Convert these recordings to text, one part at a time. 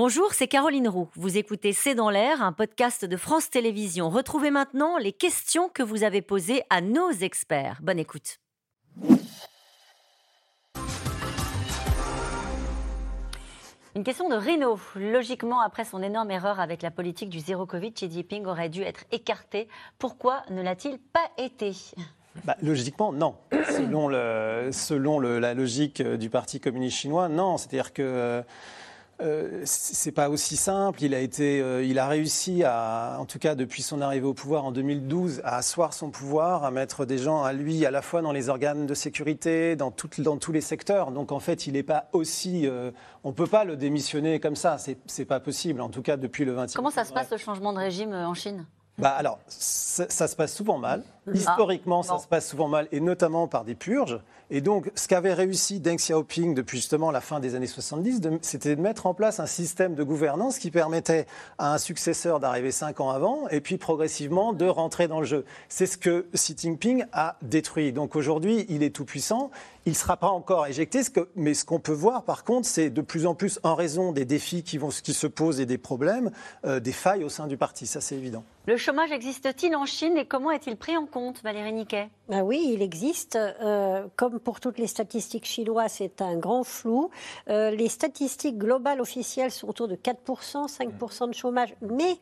Bonjour, c'est Caroline Roux. Vous écoutez C'est dans l'air, un podcast de France Télévisions. Retrouvez maintenant les questions que vous avez posées à nos experts. Bonne écoute. Une question de Reno. Logiquement, après son énorme erreur avec la politique du zéro Covid, Xi Jinping aurait dû être écarté. Pourquoi ne l'a-t-il pas été? Bah, logiquement, non. selon, la logique du Parti communiste chinois, non. C'est-à-dire que euh, c'est pas aussi simple. Il a été, euh, il a réussi à, en tout cas depuis son arrivée au pouvoir en 2012, à asseoir son pouvoir, à mettre des gens à lui à la fois dans les organes de sécurité, dans, dans tous les secteurs. Donc en fait, il n'est pas aussi, euh, on peut pas le démissionner comme ça. C'est pas possible. En tout cas depuis le 20 Comment ça se passe le changement de régime en Chine? Bah alors, ça, se passe souvent mal. Ah. Historiquement, ça se passe souvent mal, et notamment par des purges. Et donc, ce qu'avait réussi Deng Xiaoping depuis justement la fin des années 70, c'était de mettre en place un système de gouvernance qui permettait à un successeur d'arriver cinq ans avant, et puis progressivement de rentrer dans le jeu. C'est ce que Xi Jinping a détruit. Donc aujourd'hui, il est tout puissant. Il ne sera pas encore éjecté, mais ce qu'on peut voir par contre, c'est de plus en plus, en raison des défis qui, vont, qui se posent et des problèmes, euh, des failles au sein du parti. Ça, c'est évident. Le chômage existe-t-il en Chine et comment est-il pris en compte, Valérie Niquet? Ah Oui, il existe. Euh, comme pour toutes les statistiques chinoises, c'est un grand flou. Euh, les statistiques globales officielles sont autour de 4%, 5% de chômage. Mais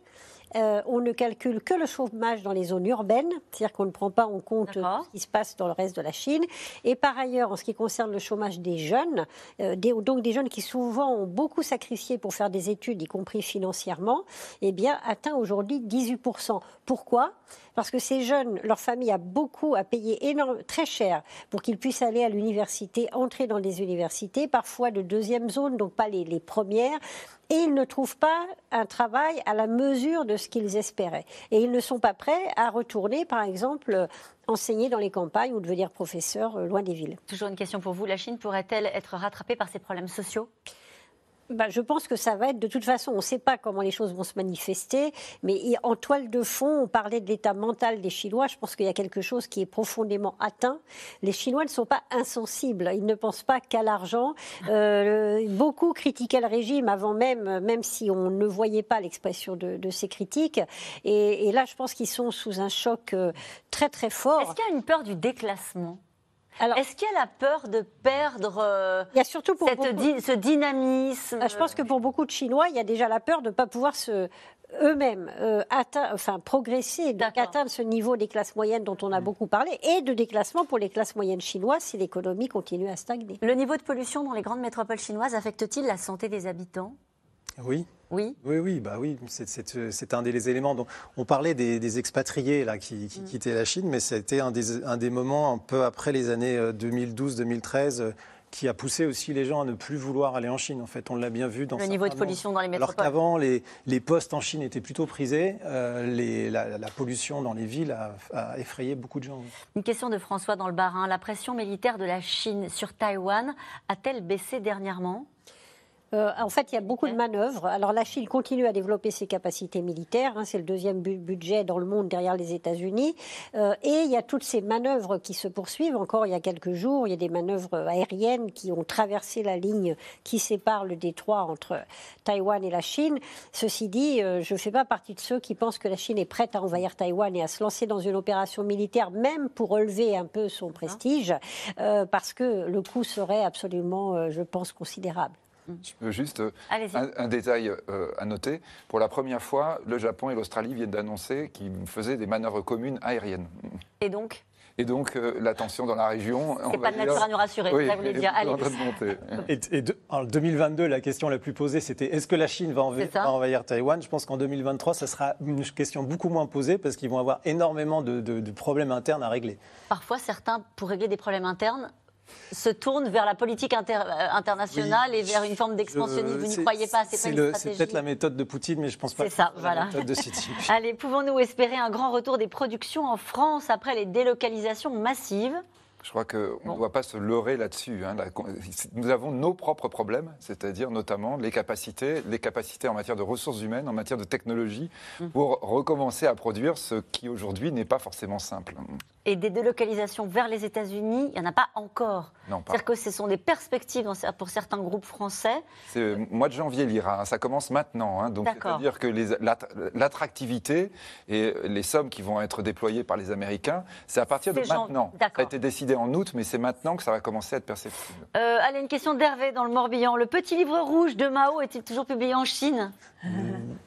euh, on ne calcule que le chômage dans les zones urbaines, c'est-à-dire qu'on ne prend pas en compte ce qui se passe dans le reste de la Chine. Et par ailleurs, en ce qui concerne le chômage des jeunes, euh, donc des jeunes qui souvent ont beaucoup sacrifié pour faire des études, y compris financièrement, eh bien, atteint aujourd'hui 18%. Pourquoi? Parce que ces jeunes, leur famille a beaucoup à payer énorme, très cher pour qu'ils puissent aller à l'université, entrer dans des universités, parfois de deuxième zone, donc pas les, les premières et ils ne trouvent pas un travail à la mesure de ce qu'ils espéraient. Et ils ne sont pas prêts à retourner, par exemple, enseigner dans les campagnes ou devenir professeur euh, loin des villes. Toujours une question pour vous. La Chine pourrait-elle être rattrapée par ses problèmes sociaux? Bah, je pense que ça va être de toute façon, on ne sait pas comment les choses vont se manifester, mais en toile de fond, on parlait de l'état mental des Chinois. Je pense qu'il y a quelque chose qui est profondément atteint. Les Chinois ne sont pas insensibles, ils ne pensent pas qu'à l'argent. Euh, beaucoup critiquaient le régime avant même, même si on ne voyait pas l'expression de, ces critiques. Et, et, là, je pense qu'ils sont sous un choc euh, très très fort. Est-ce qu'il y a une peur du déclassement? Est-ce qu'il y a la peur de perdre euh, il y a surtout pour ce dynamisme? Ah, Je pense que pour beaucoup de Chinois, il y a déjà la peur de ne pas pouvoir se eux-mêmes euh, enfin, progresser, donc atteindre ce niveau des classes moyennes dont on a mm. beaucoup parlé, et de déclassement pour les classes moyennes chinoises si l'économie continue à stagner. Le niveau de pollution dans les grandes métropoles chinoises affecte-t-il la santé des habitants? Oui. Oui. Oui, oui, bah oui, c'est un des éléments dont on parlait des, expatriés là qui, mm. quittaient la Chine, mais c'était un des, un des moments un peu après les années 2012-2013 euh, qui a poussé aussi les gens à ne plus vouloir aller en Chine. En fait, on l'a bien vu dans le niveau de pollution dans les métropoles. Alors qu'avant, les, les, postes en Chine étaient plutôt prisés, euh, les, la, pollution dans les villes a, a, effrayé beaucoup de gens. Une question de François dans le Barin. La pression militaire de la Chine sur Taïwan a-t-elle baissé dernièrement? Euh, en fait, il y a beaucoup de manœuvres. Alors, la Chine continue à développer ses capacités militaires. Hein, c'est le deuxième budget dans le monde derrière les États-Unis. Euh, et il y a toutes ces manœuvres qui se poursuivent. Encore il y a quelques jours, il y a des manœuvres aériennes qui ont traversé la ligne qui sépare le détroit entre Taïwan et la Chine. Ceci dit, euh, je ne fais pas partie de ceux qui pensent que la Chine est prête à envahir Taïwan et à se lancer dans une opération militaire, même pour relever un peu son prestige, parce que le coût serait absolument, je pense, considérable. Je peux juste euh, un, détail euh, à noter. Pour la première fois, le Japon et l'Australie viennent d'annoncer qu'ils faisaient des manœuvres communes aériennes. Et donc et donc, euh, la tension dans la région. C'est pas de nature à nous rassurer, oui, ça voulait dire. Allez. Et, et en 2022, la question la plus posée, c'était est-ce que la Chine va, envahir, Taïwan? Je pense qu'en 2023, ça sera une question beaucoup moins posée parce qu'ils vont avoir énormément de problèmes internes à régler. Parfois, certains, pour régler des problèmes internes, se tourne vers la politique euh, internationale et vers une forme d'expansionnisme. Vous n'y croyez pas C'est peut-être la méthode de Poutine, mais je pense pas. C'est ça, voilà. La méthode de Allez, pouvons-nous espérer un grand retour des productions en France après les délocalisations massives? Je crois qu'on ne doit pas se leurrer là-dessus. Hein. Nous avons nos propres problèmes, c'est-à-dire notamment les capacités, les capacités en matière de ressources humaines, en matière de technologie, mmh. pour recommencer à produire ce qui aujourd'hui n'est pas forcément simple. Et des délocalisations vers les États-Unis, il n'y en a pas encore. C'est-à-dire que ce sont des perspectives pour certains groupes français. C'est mois de janvier l'IRA, hein. ça commence maintenant. Hein. donc c'est-à-dire que l'attractivité et les sommes qui vont être déployées par les Américains, c'est à partir de maintenant. Ça a été décidé en août, mais c'est maintenant que ça va commencer à être perceptible. Euh, allez, une question d'Hervé dans le Morbihan. Le petit livre rouge de Mao est-il toujours publié en Chine?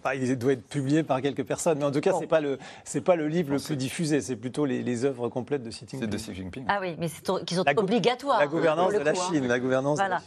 Bah, Il doit être publié par quelques personnes, mais en tout cas, ce n'est pas, le, pas le livre le plus diffusé, c'est plutôt les, les, œuvres complètes de Xi Jinping. C'est de Xi Jinping. Ah oui, mais qui sont obligatoires. La gouvernance de la. Chine. La gouvernance voilà.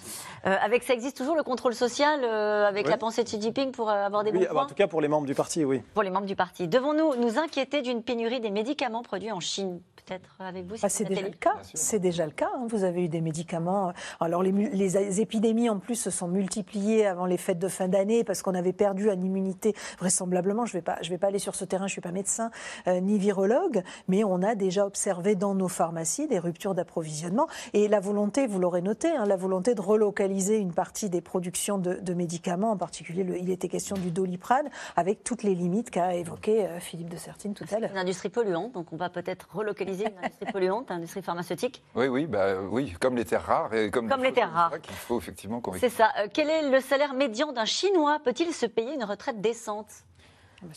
Euh, avec ça existe toujours le contrôle social euh, avec la pensée de Xi Jinping pour euh, avoir des oui, bons points En tout cas pour les membres du parti, oui. Pour les membres du parti. Devons-nous nous inquiéter d'une pénurie des médicaments produits en Chine Peut-être avec vous ah, C'est déjà le cas. C'est déjà le cas. Hein. Vous avez eu des médicaments. Alors les, les, épidémies en plus se sont multipliées avant les fêtes de fin d'année parce qu'on avait perdu une immunité vraisemblablement. Je ne vais pas, je vais pas aller sur ce terrain. Je suis pas médecin ni virologue, mais on a déjà observé dans nos pharmacies des ruptures d'approvisionnement et la volonté, vous l'aurez noté, hein, la volonté de relocaliser une partie des productions de, médicaments, en particulier il était question du doliprane, avec toutes les limites qu'a évoqué euh, Philippe de Sertine tout à l'heure. Une industrie polluante, donc on va peut-être relocaliser une industrie polluante, une industrie pharmaceutique. Oui, oui, bah, oui, comme les terres rares et comme, comme les terres rares. Qu'il faut effectivement C'est ça. Euh, quel est le salaire médian d'un Chinois? Peut-il se payer une retraite décente?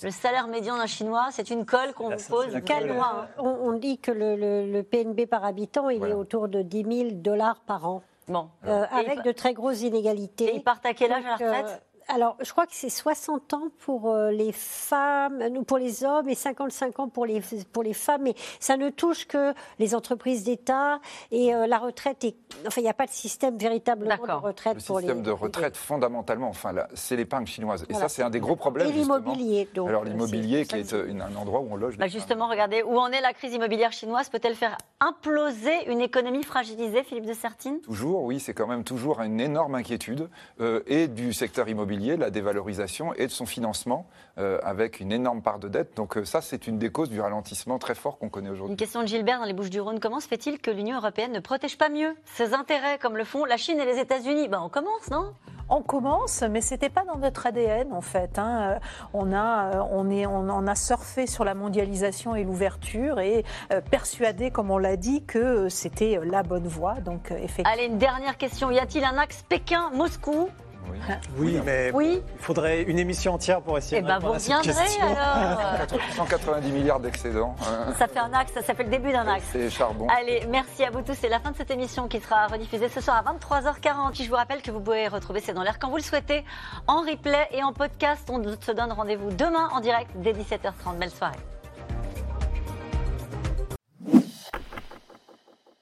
Le salaire médian d'un Chinois, c'est une colle qu'on vous pose. Quel mois on, dit que le, PNB par habitant, il est autour de 10 000 dollars par an. Bon. Euh, avec de très grosses inégalités. Et ils partent à quel âge à la retraite euh, alors, je crois que c'est 60 ans pour euh, les femmes, pour les hommes et 55 ans pour les, pour les femmes. Mais ça ne touche que les entreprises d'État et euh, la retraite. Est, enfin, il n'y a pas de système véritablement de retraite pour les. Le système de retraite, fondamentalement, enfin, c'est l'épargne chinoise. Et ça, c'est un des gros problèmes. Et l'immobilier. Alors, l'immobilier, qui est un endroit où on loge. Bah justement, regardez, où en est la crise immobilière chinoise? Peut-elle faire imploser une économie fragilisée, Philippe de Sertine? Toujours, oui, c'est quand même toujours une énorme inquiétude euh, et du secteur immobilier la dévalorisation et de son financement euh, avec une énorme part de dette. Donc euh, ça, c'est une des causes du ralentissement très fort qu'on connaît aujourd'hui. Une question de Gilbert dans les Bouches-du-Rhône. Comment se fait-il que l'Union européenne ne protège pas mieux ses intérêts comme le font la Chine et les États-Unis? Ben, On commence, non? On commence, mais c'était pas dans notre ADN en fait. Hein. On a, on est, on en a surfé sur la mondialisation et l'ouverture et euh, persuadé, comme on l'a dit, que c'était la bonne voie. Donc effectivement. Allez, une dernière question. Y a-t-il un axe Pékin-Moscou? Oui, mais il faudrait une émission entière pour essayer eh de ben, vous reviendrez alors 190 milliards d'excédents. Ça fait un axe, ça fait le début d'un axe. C'est charbon. Allez, merci à vous tous. C'est la fin de cette émission qui sera rediffusée ce soir à 23h40. Je vous rappelle que vous pouvez retrouver C'est dans l'air quand vous le souhaitez, en replay et en podcast. On se donne rendez-vous demain en direct dès 17h30. Belle soirée.